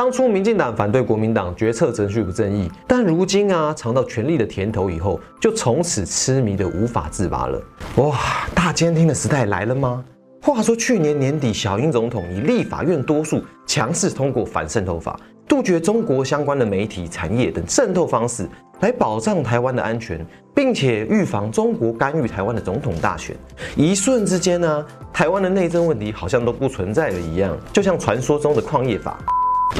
当初民进党反对国民党决策程序不正义，但如今啊尝到权力的甜头以后，就从此痴迷的无法自拔了。哇，大监听的时代来了吗？话说去年年底，小英总统以立法院多数强势通过反渗透法，杜绝中国相关的媒体、产业等渗透方式，来保障台湾的安全，并且预防中国干预台湾的总统大选。一瞬之间呢，台湾的内政问题好像都不存在了一样，就像传说中的矿业法。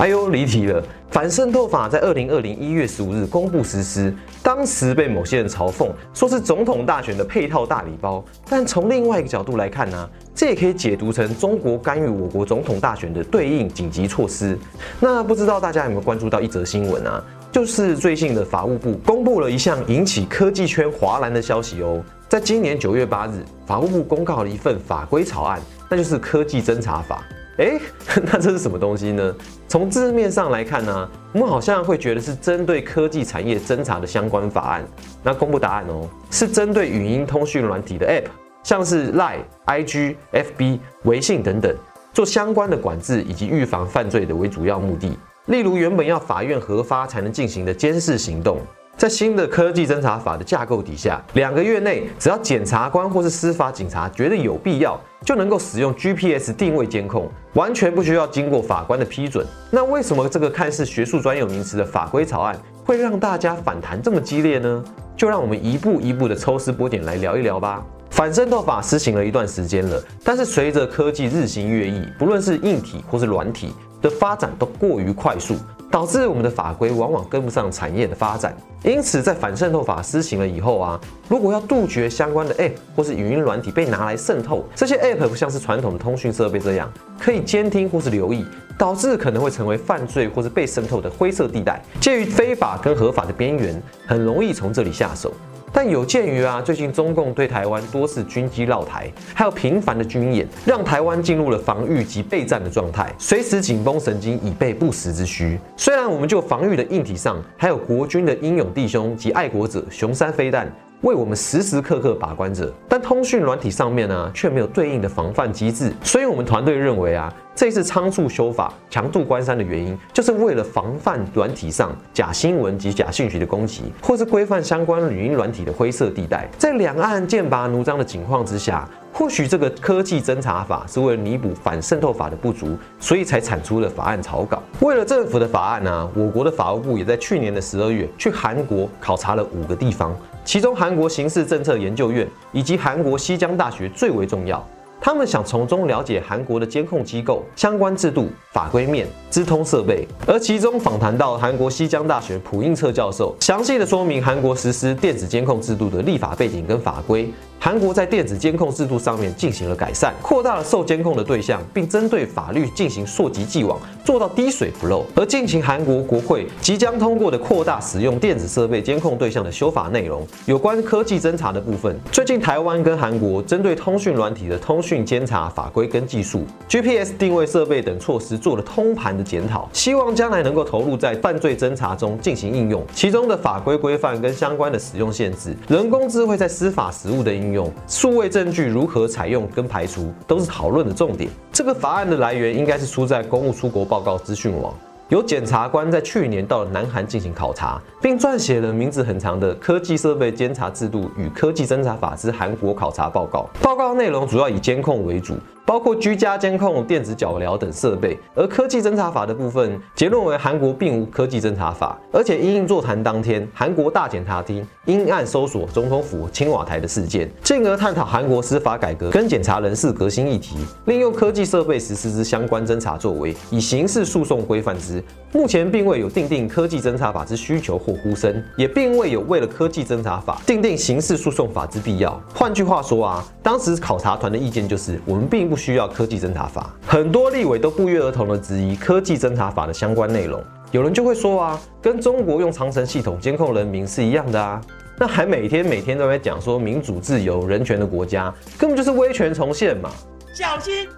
哎呦，离题了。反渗透法在二零二零一月十五日公布实施，当时被某些人嘲讽，说是总统大选的配套大礼包。但从另外一个角度来看呢，这也可以解读成中国干预我国总统大选的对应紧急措施。那不知道大家有没有关注到一则新闻啊？就是最近的法务部公布了一项引起科技圈哗然的消息哦。在今年九月八日，法务部公告了一份法规草案，那就是科技侦查法。哎，那这是什么东西呢？从字面上来看呢，我们好像会觉得是针对科技产业侦查的相关法案。那公布答案哦，是针对语音通讯软体的 App，像是 Line、IG、FB、微信等等，做相关的管制以及预防犯罪的为主要目的。例如，原本要法院核发才能进行的监视行动。在新的科技侦查法的架构底下，两个月内，只要检察官或是司法警察觉得有必要，就能够使用 GPS 定位监控，完全不需要经过法官的批准。那为什么这个看似学术专有名词的法规草案会让大家反弹这么激烈呢？就让我们一步一步的抽丝剥茧来聊一聊吧。反渗透法施行了一段时间了，但是随着科技日新月异，不论是硬体或是软体的发展都过于快速。导致我们的法规往往跟不上产业的发展，因此在反渗透法施行了以后啊，如果要杜绝相关的 App 或是语音软体被拿来渗透，这些 App 不像是传统的通讯设备这样可以监听或是留意，导致可能会成为犯罪或是被渗透的灰色地带，介于非法跟合法的边缘，很容易从这里下手。但有鉴于啊，最近中共对台湾多次军机绕台，还有频繁的军演，让台湾进入了防御及备战的状态，随时紧绷神经，以备不时之需。虽然我们就防御的硬体上，还有国军的英勇弟兄及爱国者雄三飞弹。为我们时时刻刻把关着，但通讯软体上面呢，却没有对应的防范机制。所以，我们团队认为啊，这次仓促修法、强度关山的原因，就是为了防范软体上假新闻及假信息的攻击，或是规范相关语音软体的灰色地带。在两岸剑拔弩张的情况之下，或许这个科技侦查法是为了弥补反渗透法的不足，所以才产出了法案草稿。为了政府的法案呢，我国的法务部也在去年的十二月去韩国考察了五个地方。其中，韩国刑事政策研究院以及韩国西江大学最为重要。他们想从中了解韩国的监控机构相关制度、法规面、资通设备。而其中访谈到韩国西江大学朴应策教授，详细的说明韩国实施电子监控制度的立法背景跟法规。韩国在电子监控制度上面进行了改善，扩大了受监控的对象，并针对法律进行溯及既往，做到滴水不漏。而近期韩国国会即将通过的扩大使用电子设备监控对象的修法内容，有关科技侦查的部分，最近台湾跟韩国针对通讯软体的通讯监察法规跟技术、GPS 定位设备等措施做了通盘的检讨，希望将来能够投入在犯罪侦查中进行应用。其中的法规规范跟相关的使用限制，人工智慧在司法实务的应。用数位证据如何采用跟排除，都是讨论的重点。这个法案的来源应该是出在公务出国报告资讯网，有检察官在去年到南韩进行考察，并撰写了名字很长的《科技设备监察制度与科技侦查法之韩国考察报告》。报告内容主要以监控为主。包括居家监控、电子脚镣等设备，而科技侦查法的部分结论为韩国并无科技侦查法，而且因应座谈当天，韩国大检察厅因案搜索总统府青瓦台的事件，进而探讨韩国司法改革跟检察人事革新议题，利用科技设备实施之相关侦查作为，以刑事诉讼规范之。目前并未有定定科技侦查法之需求或呼声，也并未有为了科技侦查法定定刑事诉讼法之必要。换句话说啊，当时考察团的意见就是，我们并不需要科技侦查法。很多立委都不约而同的质疑科技侦查法的相关内容。有人就会说啊，跟中国用长城系统监控人民是一样的啊，那还每天每天都在讲说民主自由人权的国家，根本就是威权重现嘛。小心，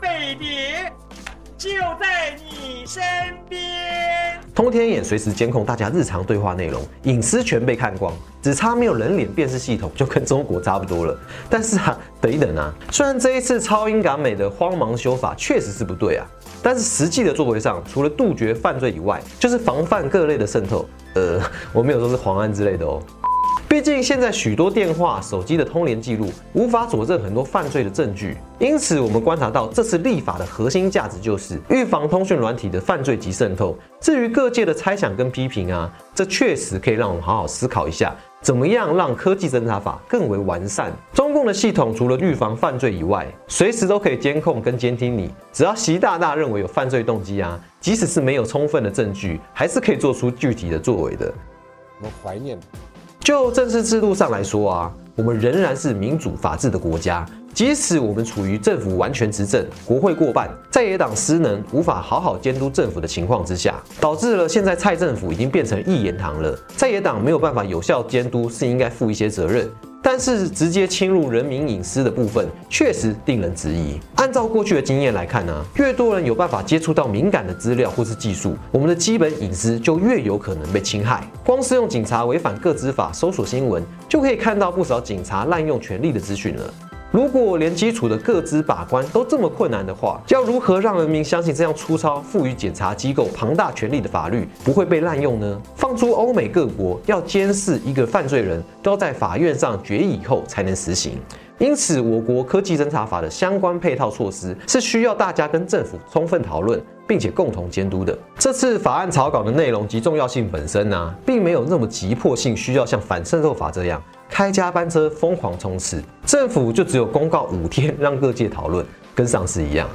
被碟。就在你身边。通天眼随时监控大家日常对话内容，隐私全被看光，只差没有人脸辨识系统，就跟中国差不多了。但是啊，等一等啊，虽然这一次超英赶美的慌忙修法确实是不对啊，但是实际的作为上，除了杜绝犯罪以外，就是防范各类的渗透。呃，我没有说是黄安之类的哦。毕竟现在许多电话、手机的通联记录无法佐证很多犯罪的证据，因此我们观察到这次立法的核心价值就是预防通讯软体的犯罪及渗透。至于各界的猜想跟批评啊，这确实可以让我们好好思考一下，怎么样让科技侦查法更为完善。中共的系统除了预防犯罪以外，随时都可以监控跟监听你。只要习大大认为有犯罪动机啊，即使是没有充分的证据，还是可以做出具体的作为的。我们怀念。就政治制度上来说啊，我们仍然是民主法治的国家。即使我们处于政府完全执政、国会过半、在野党失能、无法好好监督政府的情况之下，导致了现在蔡政府已经变成一言堂了。在野党没有办法有效监督，是应该负一些责任。但是直接侵入人民隐私的部分，确实令人质疑。按照过去的经验来看呢，越多人有办法接触到敏感的资料或是技术，我们的基本隐私就越有可能被侵害。光是用警察违反个资法搜索新闻，就可以看到不少警察滥用权力的资讯了。如果连基础的各资把关都这么困难的话，要如何让人民相信这样粗糙、赋予检察机构庞大权力的法律不会被滥用呢？放出欧美各国要监视一个犯罪人都要在法院上决议以后才能实行，因此我国科技侦查法的相关配套措施是需要大家跟政府充分讨论，并且共同监督的。这次法案草稿的内容及重要性本身呢，并没有那么急迫性，需要像反渗透法这样。开加班车疯狂冲刺，政府就只有公告五天让各界讨论，跟上次一样。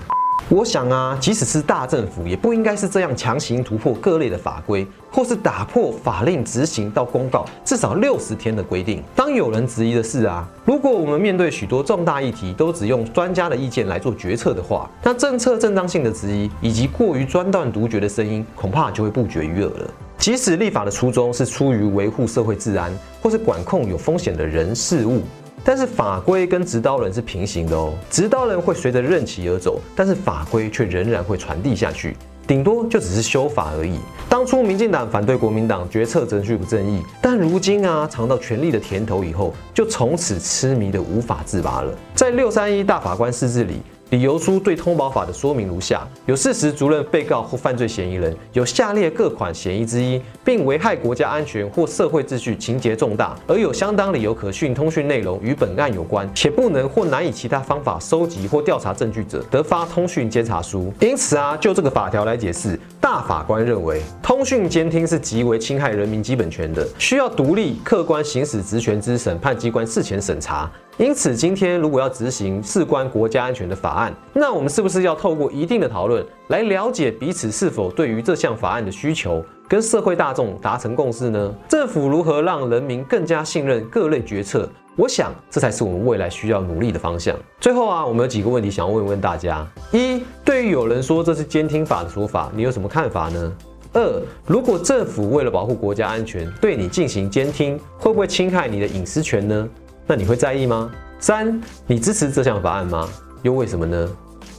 我想啊，即使是大政府，也不应该是这样强行突破各类的法规，或是打破法令执行到公告至少六十天的规定。当有人质疑的是啊，如果我们面对许多重大议题都只用专家的意见来做决策的话，那政策正当性的质疑以及过于专断独决的声音，恐怕就会不绝于耳了。即使立法的初衷是出于维护社会治安，或是管控有风险的人事物，但是法规跟执刀人是平行的哦。执刀人会随着任期而走，但是法规却仍然会传递下去，顶多就只是修法而已。当初民进党反对国民党决策程序不正义，但如今啊尝到权力的甜头以后，就从此痴迷的无法自拔了。在六三一大法官释字里。理由书对通保法的说明如下：有事实足任被告或犯罪嫌疑人有下列各款嫌疑之一，并危害国家安全或社会秩序，情节重大，而有相当理由可讯通讯内容与本案有关，且不能或难以其他方法收集或调查证据者，得发通讯监察书。因此啊，就这个法条来解释，大法官认为，通讯监听是极为侵害人民基本权的，需要独立客观行使职权之审判机关事前审查。因此，今天如果要执行事关国家安全的法案，那我们是不是要透过一定的讨论来了解彼此是否对于这项法案的需求，跟社会大众达成共识呢？政府如何让人民更加信任各类决策？我想这才是我们未来需要努力的方向。最后啊，我们有几个问题想要问问大家：一，对于有人说这是监听法的说法，你有什么看法呢？二，如果政府为了保护国家安全对你进行监听，会不会侵害你的隐私权呢？那你会在意吗？三，你支持这项法案吗？又为什么呢？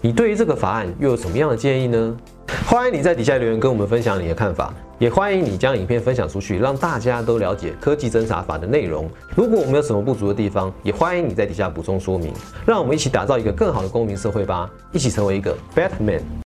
你对于这个法案又有什么样的建议呢？欢迎你在底下留言跟我们分享你的看法，也欢迎你将影片分享出去，让大家都了解科技侦查法的内容。如果我们有什么不足的地方，也欢迎你在底下补充说明，让我们一起打造一个更好的公民社会吧，一起成为一个 Batman。